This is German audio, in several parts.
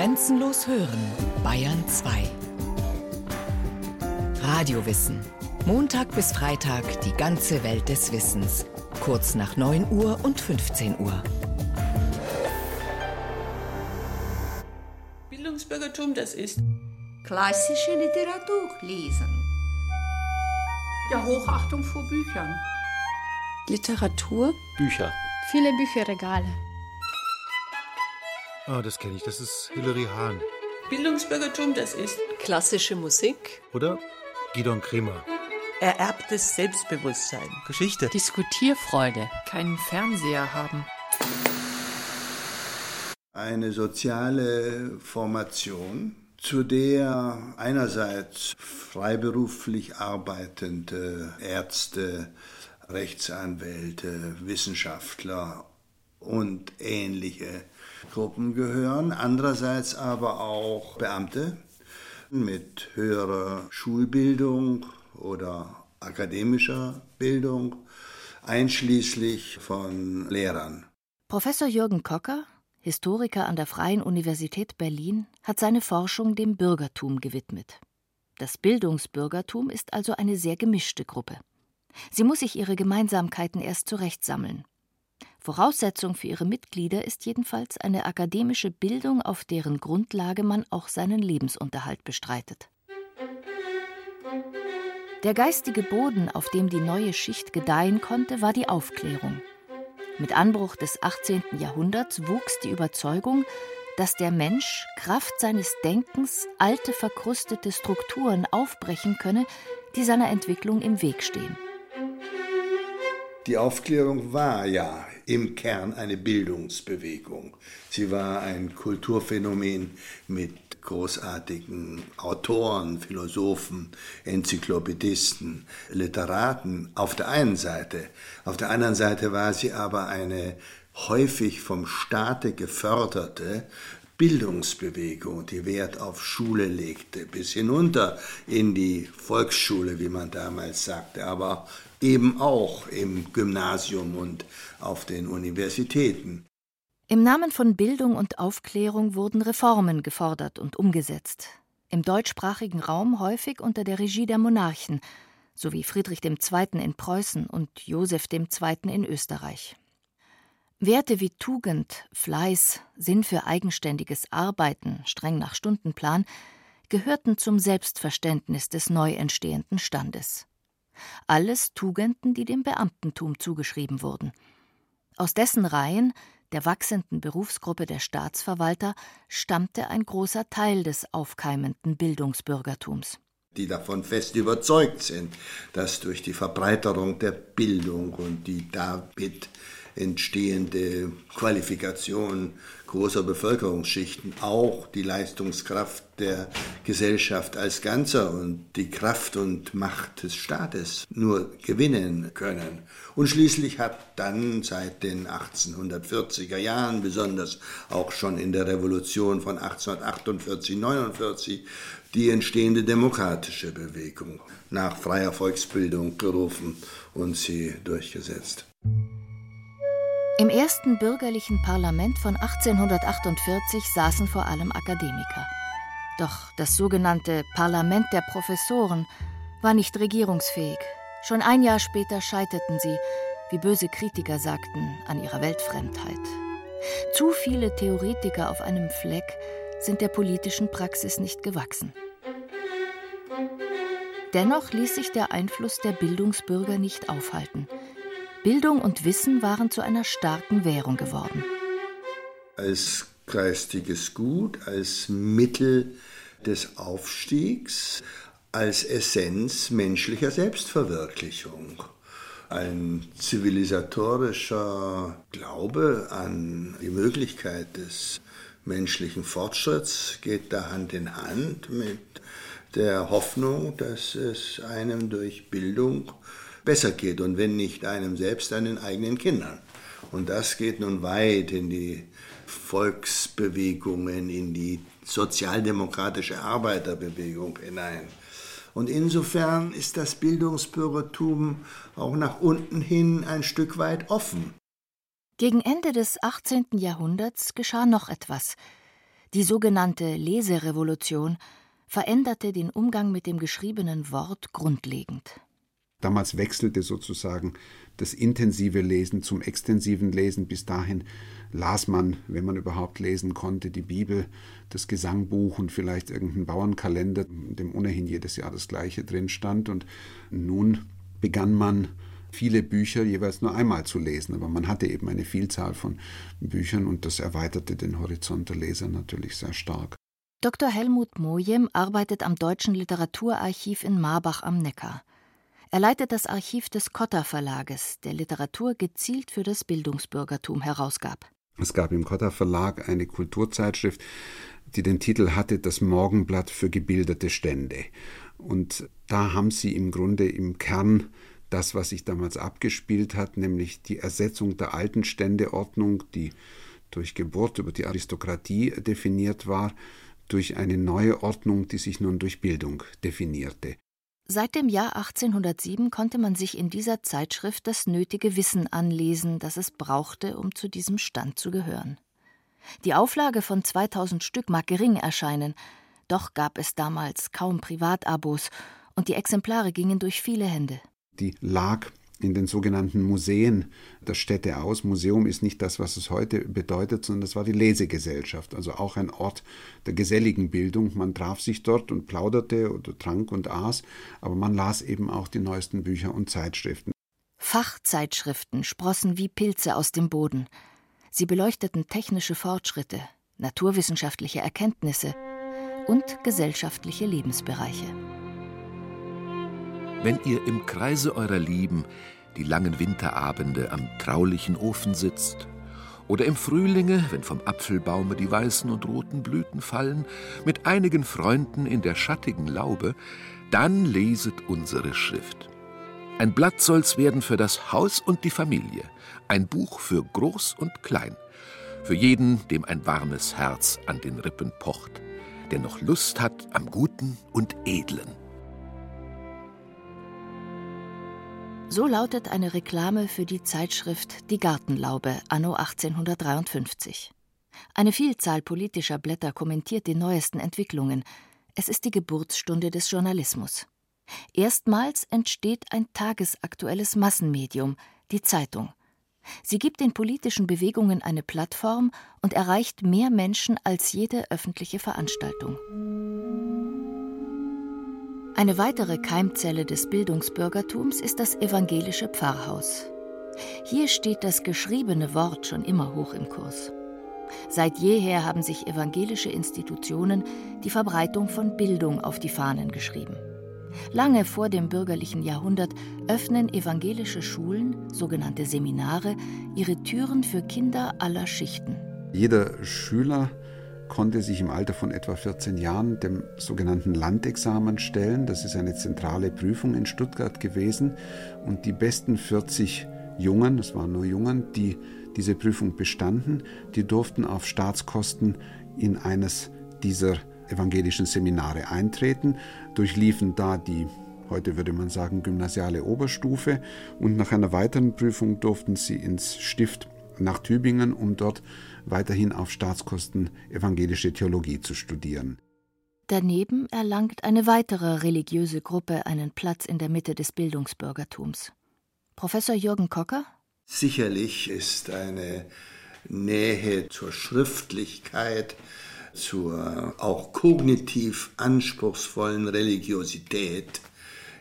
Grenzenlos hören, Bayern 2. Radiowissen. Montag bis Freitag die ganze Welt des Wissens. Kurz nach 9 Uhr und 15 Uhr. Bildungsbürgertum, das ist klassische Literatur lesen. Ja, Hochachtung vor Büchern. Literatur. Bücher. Viele Bücherregale. Ah, das kenne ich. Das ist Hilary Hahn. Bildungsbürgertum, das ist klassische Musik. Oder Gidon Kremer. Ererbtes Selbstbewusstsein. Geschichte. Diskutierfreude. Keinen Fernseher haben. Eine soziale Formation, zu der einerseits freiberuflich arbeitende Ärzte, Rechtsanwälte, Wissenschaftler und ähnliche Gruppen gehören, andererseits aber auch Beamte mit höherer Schulbildung oder akademischer Bildung, einschließlich von Lehrern. Professor Jürgen Kocker, Historiker an der Freien Universität Berlin, hat seine Forschung dem Bürgertum gewidmet. Das Bildungsbürgertum ist also eine sehr gemischte Gruppe. Sie muss sich ihre Gemeinsamkeiten erst zurechtsammeln. Voraussetzung für ihre Mitglieder ist jedenfalls eine akademische Bildung, auf deren Grundlage man auch seinen Lebensunterhalt bestreitet. Der geistige Boden, auf dem die neue Schicht gedeihen konnte, war die Aufklärung. Mit Anbruch des 18. Jahrhunderts wuchs die Überzeugung, dass der Mensch Kraft seines Denkens alte verkrustete Strukturen aufbrechen könne, die seiner Entwicklung im Weg stehen. Die Aufklärung war ja im Kern eine Bildungsbewegung. Sie war ein Kulturphänomen mit großartigen Autoren, Philosophen, Enzyklopädisten, Literaten auf der einen Seite. Auf der anderen Seite war sie aber eine häufig vom Staate geförderte Bildungsbewegung, die Wert auf Schule legte, bis hinunter in die Volksschule, wie man damals sagte, aber eben auch im Gymnasium und auf den Universitäten. Im Namen von Bildung und Aufklärung wurden Reformen gefordert und umgesetzt. Im deutschsprachigen Raum häufig unter der Regie der Monarchen, sowie Friedrich II. in Preußen und Joseph II. in Österreich. Werte wie Tugend, Fleiß, Sinn für eigenständiges Arbeiten, streng nach Stundenplan, gehörten zum Selbstverständnis des neu entstehenden Standes. Alles Tugenden, die dem Beamtentum zugeschrieben wurden. Aus dessen Reihen, der wachsenden Berufsgruppe der Staatsverwalter, stammte ein großer Teil des aufkeimenden Bildungsbürgertums die davon fest überzeugt sind, dass durch die Verbreiterung der Bildung und die damit entstehende Qualifikation großer Bevölkerungsschichten auch die Leistungskraft der Gesellschaft als Ganzer und die Kraft und Macht des Staates nur gewinnen können. Und schließlich hat dann seit den 1840er Jahren, besonders auch schon in der Revolution von 1848, 49, die entstehende demokratische Bewegung nach freier Volksbildung gerufen und sie durchgesetzt. Im ersten bürgerlichen Parlament von 1848 saßen vor allem Akademiker. Doch das sogenannte Parlament der Professoren war nicht regierungsfähig. Schon ein Jahr später scheiterten sie, wie böse Kritiker sagten, an ihrer Weltfremdheit. Zu viele Theoretiker auf einem Fleck sind der politischen Praxis nicht gewachsen. Dennoch ließ sich der Einfluss der Bildungsbürger nicht aufhalten. Bildung und Wissen waren zu einer starken Währung geworden. Als geistiges Gut, als Mittel des Aufstiegs, als Essenz menschlicher Selbstverwirklichung. Ein zivilisatorischer Glaube an die Möglichkeit des menschlichen Fortschritts geht da Hand in Hand mit der Hoffnung, dass es einem durch Bildung besser geht und wenn nicht einem selbst, dann eigenen Kindern. Und das geht nun weit in die Volksbewegungen, in die sozialdemokratische Arbeiterbewegung hinein. Und insofern ist das Bildungsbürgertum auch nach unten hin ein Stück weit offen. Gegen Ende des 18. Jahrhunderts geschah noch etwas. Die sogenannte Leserevolution veränderte den Umgang mit dem geschriebenen Wort grundlegend. Damals wechselte sozusagen das intensive Lesen zum extensiven Lesen. Bis dahin las man, wenn man überhaupt lesen konnte, die Bibel, das Gesangbuch und vielleicht irgendeinen Bauernkalender, in dem ohnehin jedes Jahr das Gleiche drin stand. Und nun begann man viele Bücher jeweils nur einmal zu lesen, aber man hatte eben eine Vielzahl von Büchern und das erweiterte den Horizont der Leser natürlich sehr stark. Dr. Helmut Mojem arbeitet am Deutschen Literaturarchiv in Marbach am Neckar. Er leitet das Archiv des Cotta Verlages, der Literatur gezielt für das Bildungsbürgertum herausgab. Es gab im Cotta Verlag eine Kulturzeitschrift, die den Titel hatte Das Morgenblatt für gebildete Stände. Und da haben sie im Grunde im Kern das, was sich damals abgespielt hat, nämlich die Ersetzung der alten Ständeordnung, die durch Geburt über die Aristokratie definiert war, durch eine neue Ordnung, die sich nun durch Bildung definierte. Seit dem Jahr 1807 konnte man sich in dieser Zeitschrift das nötige Wissen anlesen, das es brauchte, um zu diesem Stand zu gehören. Die Auflage von 2000 Stück mag gering erscheinen, doch gab es damals kaum Privatabos und die Exemplare gingen durch viele Hände die lag in den sogenannten Museen der Städte aus. Museum ist nicht das, was es heute bedeutet, sondern das war die Lesegesellschaft, also auch ein Ort der geselligen Bildung. Man traf sich dort und plauderte oder trank und aß, aber man las eben auch die neuesten Bücher und Zeitschriften. Fachzeitschriften sprossen wie Pilze aus dem Boden. Sie beleuchteten technische Fortschritte, naturwissenschaftliche Erkenntnisse und gesellschaftliche Lebensbereiche wenn ihr im Kreise eurer Lieben die langen Winterabende am traulichen Ofen sitzt, oder im Frühlinge, wenn vom Apfelbaume die weißen und roten Blüten fallen, mit einigen Freunden in der schattigen Laube, dann leset unsere Schrift. Ein Blatt soll's werden für das Haus und die Familie, ein Buch für Groß und Klein, für jeden, dem ein warmes Herz an den Rippen pocht, der noch Lust hat am Guten und Edlen. So lautet eine Reklame für die Zeitschrift Die Gartenlaube anno 1853. Eine Vielzahl politischer Blätter kommentiert die neuesten Entwicklungen. Es ist die Geburtsstunde des Journalismus. Erstmals entsteht ein tagesaktuelles Massenmedium, die Zeitung. Sie gibt den politischen Bewegungen eine Plattform und erreicht mehr Menschen als jede öffentliche Veranstaltung. Eine weitere Keimzelle des Bildungsbürgertums ist das evangelische Pfarrhaus. Hier steht das geschriebene Wort schon immer hoch im Kurs. Seit jeher haben sich evangelische Institutionen die Verbreitung von Bildung auf die Fahnen geschrieben. Lange vor dem bürgerlichen Jahrhundert öffnen evangelische Schulen, sogenannte Seminare, ihre Türen für Kinder aller Schichten. Jeder Schüler konnte sich im Alter von etwa 14 Jahren dem sogenannten Landexamen stellen. Das ist eine zentrale Prüfung in Stuttgart gewesen. Und die besten 40 Jungen, das waren nur Jungen, die diese Prüfung bestanden, die durften auf Staatskosten in eines dieser evangelischen Seminare eintreten, durchliefen da die heute würde man sagen gymnasiale Oberstufe und nach einer weiteren Prüfung durften sie ins Stift nach Tübingen, um dort weiterhin auf Staatskosten evangelische Theologie zu studieren. Daneben erlangt eine weitere religiöse Gruppe einen Platz in der Mitte des Bildungsbürgertums. Professor Jürgen Kocker? Sicherlich ist eine Nähe zur Schriftlichkeit, zur auch kognitiv anspruchsvollen Religiosität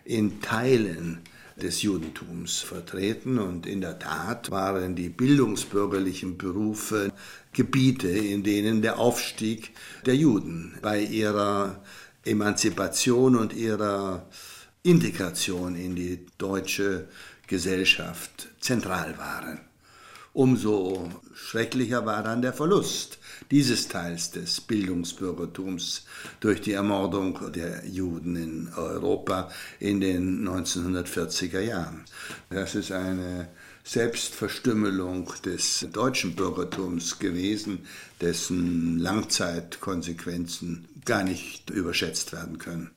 in Teilen des Judentums vertreten. Und in der Tat waren die bildungsbürgerlichen Berufe Gebiete, in denen der Aufstieg der Juden bei ihrer Emanzipation und ihrer Integration in die deutsche Gesellschaft zentral waren. Umso schrecklicher war dann der Verlust dieses Teils des Bildungsbürgertums durch die Ermordung der Juden in Europa in den 1940er Jahren. Das ist eine Selbstverstümmelung des deutschen Bürgertums gewesen, dessen Langzeitkonsequenzen gar nicht überschätzt werden können.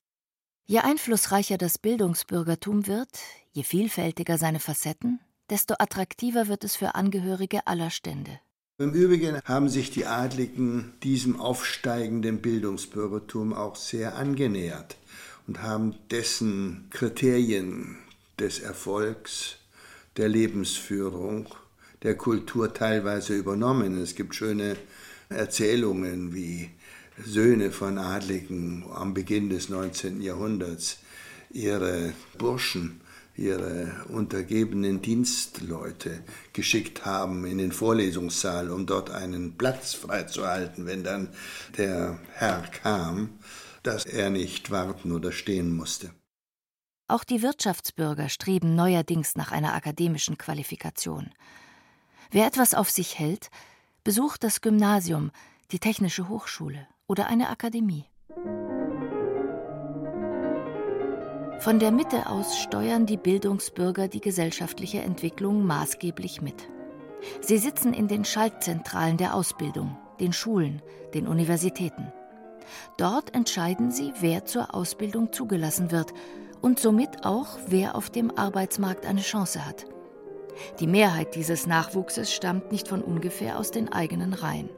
Je einflussreicher das Bildungsbürgertum wird, je vielfältiger seine Facetten, desto attraktiver wird es für Angehörige aller Stände. Im Übrigen haben sich die Adligen diesem aufsteigenden Bildungsbürgertum auch sehr angenähert und haben dessen Kriterien des Erfolgs, der Lebensführung, der Kultur teilweise übernommen. Es gibt schöne Erzählungen, wie Söhne von Adligen am Beginn des 19. Jahrhunderts ihre Burschen, ihre untergebenen Dienstleute geschickt haben in den Vorlesungssaal, um dort einen Platz freizuhalten, wenn dann der Herr kam, dass er nicht warten oder stehen musste. Auch die Wirtschaftsbürger streben neuerdings nach einer akademischen Qualifikation. Wer etwas auf sich hält, besucht das Gymnasium, die Technische Hochschule oder eine Akademie. Von der Mitte aus steuern die Bildungsbürger die gesellschaftliche Entwicklung maßgeblich mit. Sie sitzen in den Schaltzentralen der Ausbildung, den Schulen, den Universitäten. Dort entscheiden sie, wer zur Ausbildung zugelassen wird und somit auch, wer auf dem Arbeitsmarkt eine Chance hat. Die Mehrheit dieses Nachwuchses stammt nicht von ungefähr aus den eigenen Reihen.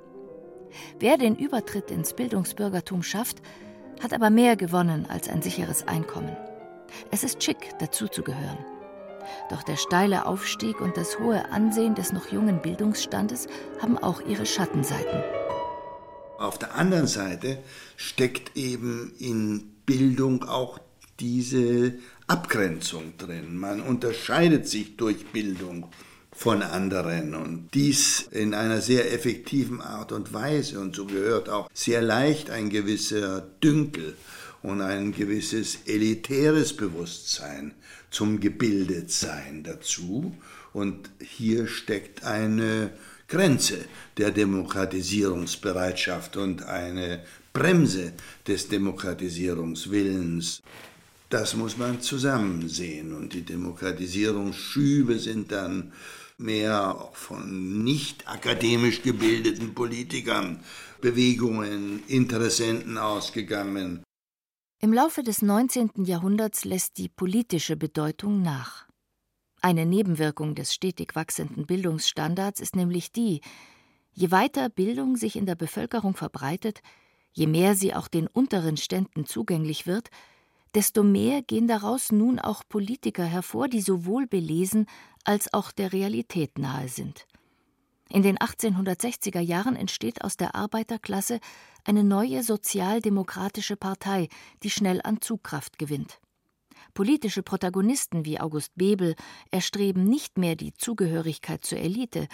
Wer den Übertritt ins Bildungsbürgertum schafft, hat aber mehr gewonnen als ein sicheres Einkommen. Es ist schick, dazuzugehören. Doch der steile Aufstieg und das hohe Ansehen des noch jungen Bildungsstandes haben auch ihre Schattenseiten. Auf der anderen Seite steckt eben in Bildung auch diese Abgrenzung drin. Man unterscheidet sich durch Bildung von anderen und dies in einer sehr effektiven Art und Weise. Und so gehört auch sehr leicht ein gewisser Dünkel und ein gewisses elitäres Bewusstsein zum Gebildetsein dazu. Und hier steckt eine Grenze der Demokratisierungsbereitschaft und eine Bremse des Demokratisierungswillens. Das muss man zusammen sehen. Und die Demokratisierungsschübe sind dann mehr von nicht akademisch gebildeten Politikern, Bewegungen, Interessenten ausgegangen. Im Laufe des 19. Jahrhunderts lässt die politische Bedeutung nach. Eine Nebenwirkung des stetig wachsenden Bildungsstandards ist nämlich die, je weiter Bildung sich in der Bevölkerung verbreitet, je mehr sie auch den unteren Ständen zugänglich wird, desto mehr gehen daraus nun auch Politiker hervor, die sowohl belesen als auch der Realität nahe sind. In den 1860er Jahren entsteht aus der Arbeiterklasse eine neue sozialdemokratische Partei, die schnell an Zugkraft gewinnt. Politische Protagonisten wie August Bebel erstreben nicht mehr die Zugehörigkeit zur Elite,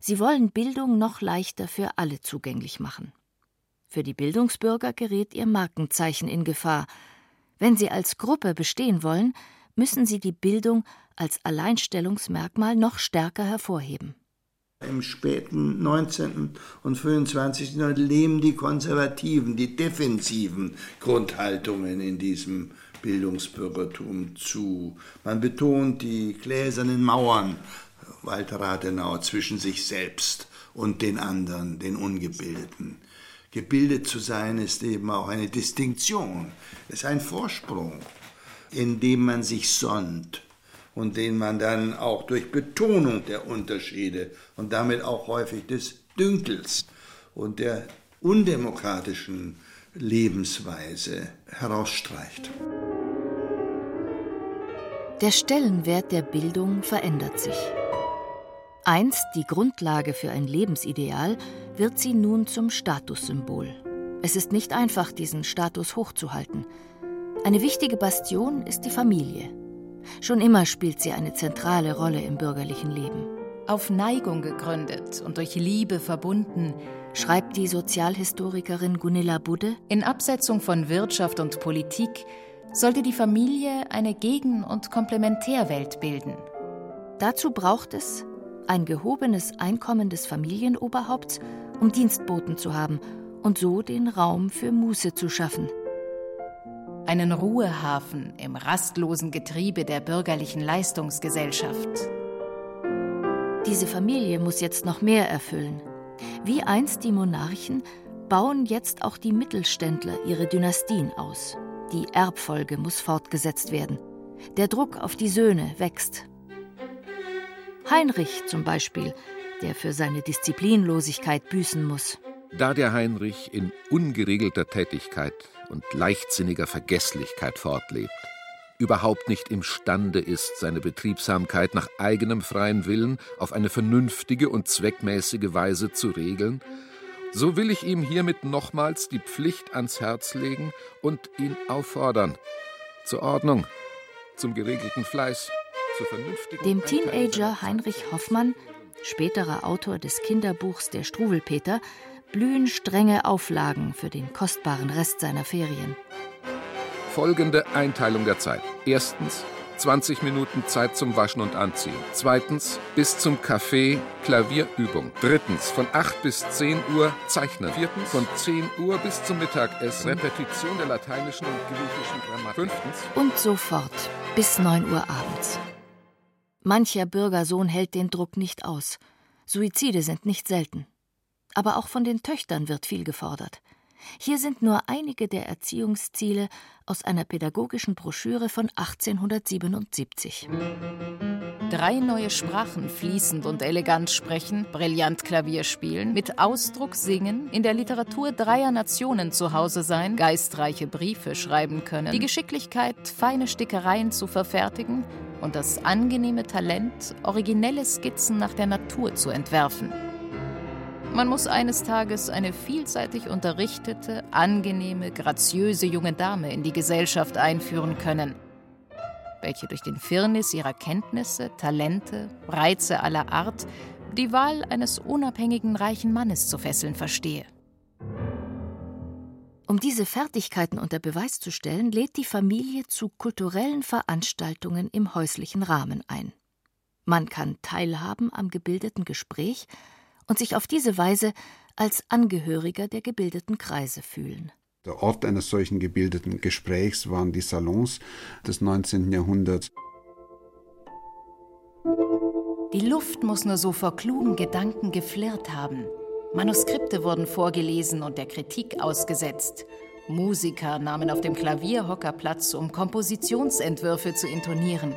sie wollen Bildung noch leichter für alle zugänglich machen. Für die Bildungsbürger gerät ihr Markenzeichen in Gefahr. Wenn sie als Gruppe bestehen wollen, müssen sie die Bildung als Alleinstellungsmerkmal noch stärker hervorheben. Im späten 19. und frühen 20. Jahrhundert leben die konservativen, die defensiven Grundhaltungen in diesem Bildungsbürgertum zu. Man betont die gläsernen Mauern, Walter Rathenau, zwischen sich selbst und den anderen, den Ungebildeten. Gebildet zu sein ist eben auch eine Distinktion, ist ein Vorsprung, in dem man sich sonnt und den man dann auch durch Betonung der Unterschiede und damit auch häufig des Dünkels und der undemokratischen Lebensweise herausstreicht. Der Stellenwert der Bildung verändert sich. Einst die Grundlage für ein Lebensideal, wird sie nun zum Statussymbol. Es ist nicht einfach, diesen Status hochzuhalten. Eine wichtige Bastion ist die Familie. Schon immer spielt sie eine zentrale Rolle im bürgerlichen Leben. Auf Neigung gegründet und durch Liebe verbunden, schreibt die Sozialhistorikerin Gunilla Budde, in Absetzung von Wirtschaft und Politik sollte die Familie eine Gegen- und Komplementärwelt bilden. Dazu braucht es ein gehobenes Einkommen des Familienoberhaupts, um Dienstboten zu haben und so den Raum für Muße zu schaffen – einen Ruhehafen im rastlosen Getriebe der bürgerlichen Leistungsgesellschaft. Diese Familie muss jetzt noch mehr erfüllen. Wie einst die Monarchen bauen jetzt auch die Mittelständler ihre Dynastien aus. Die Erbfolge muss fortgesetzt werden. Der Druck auf die Söhne wächst. Heinrich zum Beispiel der für seine Disziplinlosigkeit büßen muss. Da der Heinrich in ungeregelter Tätigkeit und leichtsinniger Vergesslichkeit fortlebt, überhaupt nicht imstande ist, seine Betriebsamkeit nach eigenem freien Willen auf eine vernünftige und zweckmäßige Weise zu regeln, so will ich ihm hiermit nochmals die Pflicht ans Herz legen und ihn auffordern zur Ordnung, zum geregelten Fleiß, zur vernünftigen. Dem Teenager Heinrich Hoffmann, späterer Autor des Kinderbuchs Der Struwelpeter, blühen strenge Auflagen für den kostbaren Rest seiner Ferien. Folgende Einteilung der Zeit. Erstens 20 Minuten Zeit zum Waschen und Anziehen. Zweitens bis zum Kaffee Klavierübung. Drittens von 8 bis 10 Uhr Zeichnen. Viertens von 10 Uhr bis zum Mittagessen Repetition der lateinischen und griechischen Grammatik. Fünftens und so fort bis 9 Uhr abends. Mancher Bürgersohn hält den Druck nicht aus. Suizide sind nicht selten. Aber auch von den Töchtern wird viel gefordert. Hier sind nur einige der Erziehungsziele aus einer pädagogischen Broschüre von 1877. Drei neue Sprachen fließend und elegant sprechen, brillant Klavier spielen, mit Ausdruck singen, in der Literatur dreier Nationen zu Hause sein, geistreiche Briefe schreiben können, die Geschicklichkeit, feine Stickereien zu verfertigen und das angenehme Talent, originelle Skizzen nach der Natur zu entwerfen. Man muss eines Tages eine vielseitig unterrichtete, angenehme, graziöse junge Dame in die Gesellschaft einführen können, welche durch den Firnis ihrer Kenntnisse, Talente, Reize aller Art die Wahl eines unabhängigen reichen Mannes zu fesseln verstehe. Um diese Fertigkeiten unter Beweis zu stellen, lädt die Familie zu kulturellen Veranstaltungen im häuslichen Rahmen ein. Man kann teilhaben am gebildeten Gespräch und sich auf diese Weise als Angehöriger der gebildeten Kreise fühlen. Der Ort eines solchen gebildeten Gesprächs waren die Salons des 19. Jahrhunderts. Die Luft muss nur so vor klugen Gedanken geflirrt haben. Manuskripte wurden vorgelesen und der Kritik ausgesetzt. Musiker nahmen auf dem Klavierhocker Platz, um Kompositionsentwürfe zu intonieren.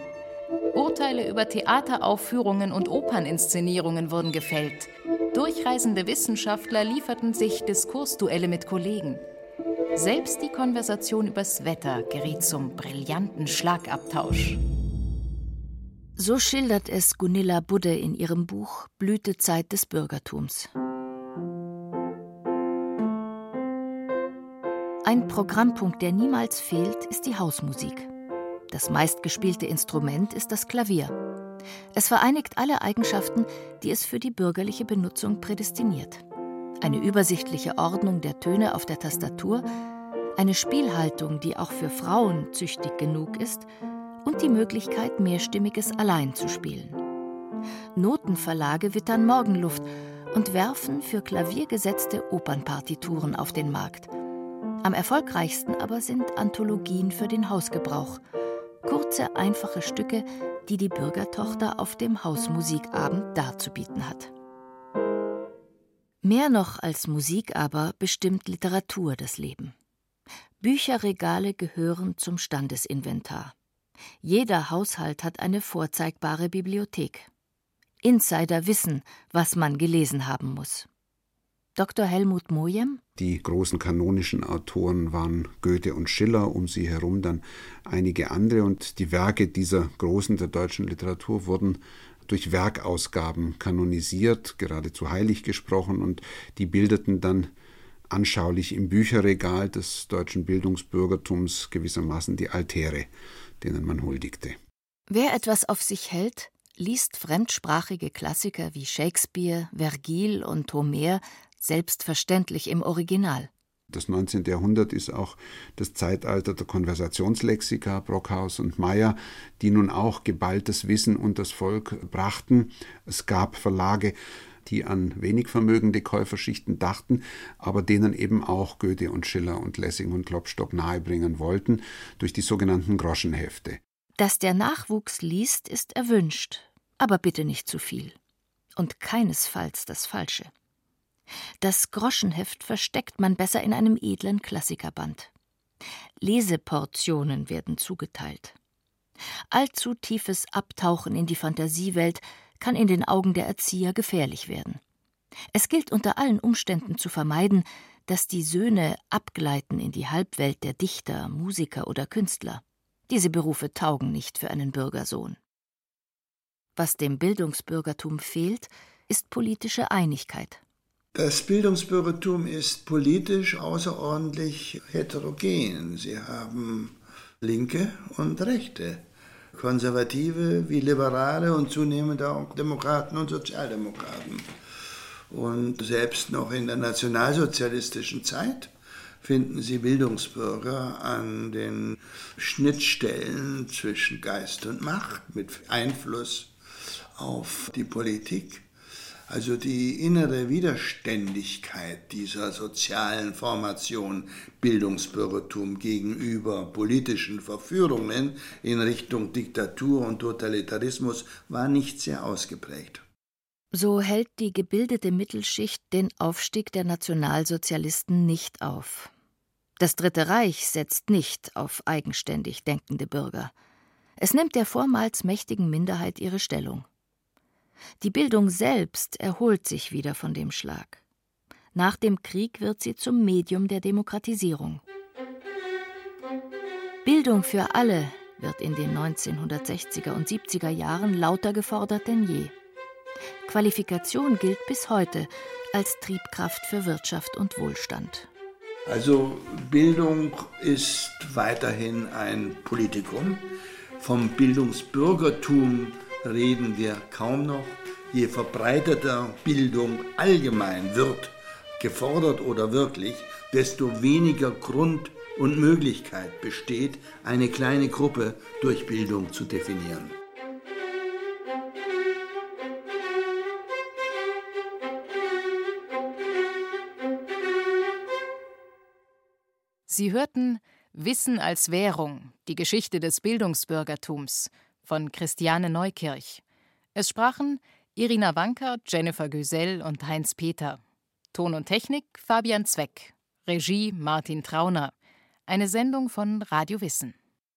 Urteile über Theateraufführungen und Operninszenierungen wurden gefällt. Durchreisende Wissenschaftler lieferten sich Diskursduelle mit Kollegen. Selbst die Konversation übers Wetter geriet zum brillanten Schlagabtausch. So schildert es Gunilla Budde in ihrem Buch Blütezeit des Bürgertums. Ein Programmpunkt, der niemals fehlt, ist die Hausmusik. Das meistgespielte Instrument ist das Klavier. Es vereinigt alle Eigenschaften, die es für die bürgerliche Benutzung prädestiniert. Eine übersichtliche Ordnung der Töne auf der Tastatur, eine Spielhaltung, die auch für Frauen züchtig genug ist, und die Möglichkeit, mehrstimmiges allein zu spielen. Notenverlage wittern Morgenluft und werfen für Klavier gesetzte Opernpartituren auf den Markt. Am erfolgreichsten aber sind Anthologien für den Hausgebrauch – Kurze, einfache Stücke, die die Bürgertochter auf dem Hausmusikabend darzubieten hat. Mehr noch als Musik aber bestimmt Literatur das Leben. Bücherregale gehören zum Standesinventar. Jeder Haushalt hat eine vorzeigbare Bibliothek. Insider wissen, was man gelesen haben muss. Dr. Helmut Mojem die großen kanonischen Autoren waren Goethe und Schiller, um sie herum dann einige andere. Und die Werke dieser Großen der deutschen Literatur wurden durch Werkausgaben kanonisiert, geradezu heilig gesprochen. Und die bildeten dann anschaulich im Bücherregal des deutschen Bildungsbürgertums gewissermaßen die Altäre, denen man huldigte. Wer etwas auf sich hält, liest fremdsprachige Klassiker wie Shakespeare, Vergil und Homer selbstverständlich im Original. Das 19. Jahrhundert ist auch das Zeitalter der Konversationslexika, Brockhaus und Meyer, die nun auch geballtes Wissen unter das Volk brachten. Es gab Verlage, die an wenig vermögende Käuferschichten dachten, aber denen eben auch Goethe und Schiller und Lessing und Klopstock nahebringen wollten, durch die sogenannten Groschenhefte. Dass der Nachwuchs liest, ist erwünscht, aber bitte nicht zu viel. Und keinesfalls das Falsche. Das Groschenheft versteckt man besser in einem edlen Klassikerband. Leseportionen werden zugeteilt. Allzu tiefes Abtauchen in die Fantasiewelt kann in den Augen der Erzieher gefährlich werden. Es gilt unter allen Umständen zu vermeiden, dass die Söhne abgleiten in die Halbwelt der Dichter, Musiker oder Künstler. Diese Berufe taugen nicht für einen Bürgersohn. Was dem Bildungsbürgertum fehlt, ist politische Einigkeit. Das Bildungsbürgertum ist politisch außerordentlich heterogen. Sie haben Linke und Rechte, Konservative wie Liberale und zunehmend auch Demokraten und Sozialdemokraten. Und selbst noch in der nationalsozialistischen Zeit finden Sie Bildungsbürger an den Schnittstellen zwischen Geist und Macht mit Einfluss auf die Politik. Also die innere Widerständigkeit dieser sozialen Formation Bildungsbürgertum gegenüber politischen Verführungen in Richtung Diktatur und Totalitarismus war nicht sehr ausgeprägt. So hält die gebildete Mittelschicht den Aufstieg der Nationalsozialisten nicht auf. Das Dritte Reich setzt nicht auf eigenständig denkende Bürger. Es nimmt der vormals mächtigen Minderheit ihre Stellung. Die Bildung selbst erholt sich wieder von dem Schlag. Nach dem Krieg wird sie zum Medium der Demokratisierung. Bildung für alle wird in den 1960er und 70er Jahren lauter gefordert denn je. Qualifikation gilt bis heute als Triebkraft für Wirtschaft und Wohlstand. Also Bildung ist weiterhin ein Politikum. Vom Bildungsbürgertum reden wir kaum noch. Je verbreiteter Bildung allgemein wird, gefordert oder wirklich, desto weniger Grund und Möglichkeit besteht, eine kleine Gruppe durch Bildung zu definieren. Sie hörten Wissen als Währung, die Geschichte des Bildungsbürgertums von Christiane Neukirch. Es sprachen Irina Wanker, Jennifer Güsell und Heinz Peter. Ton und Technik Fabian Zweck. Regie Martin Trauner. Eine Sendung von Radio Wissen.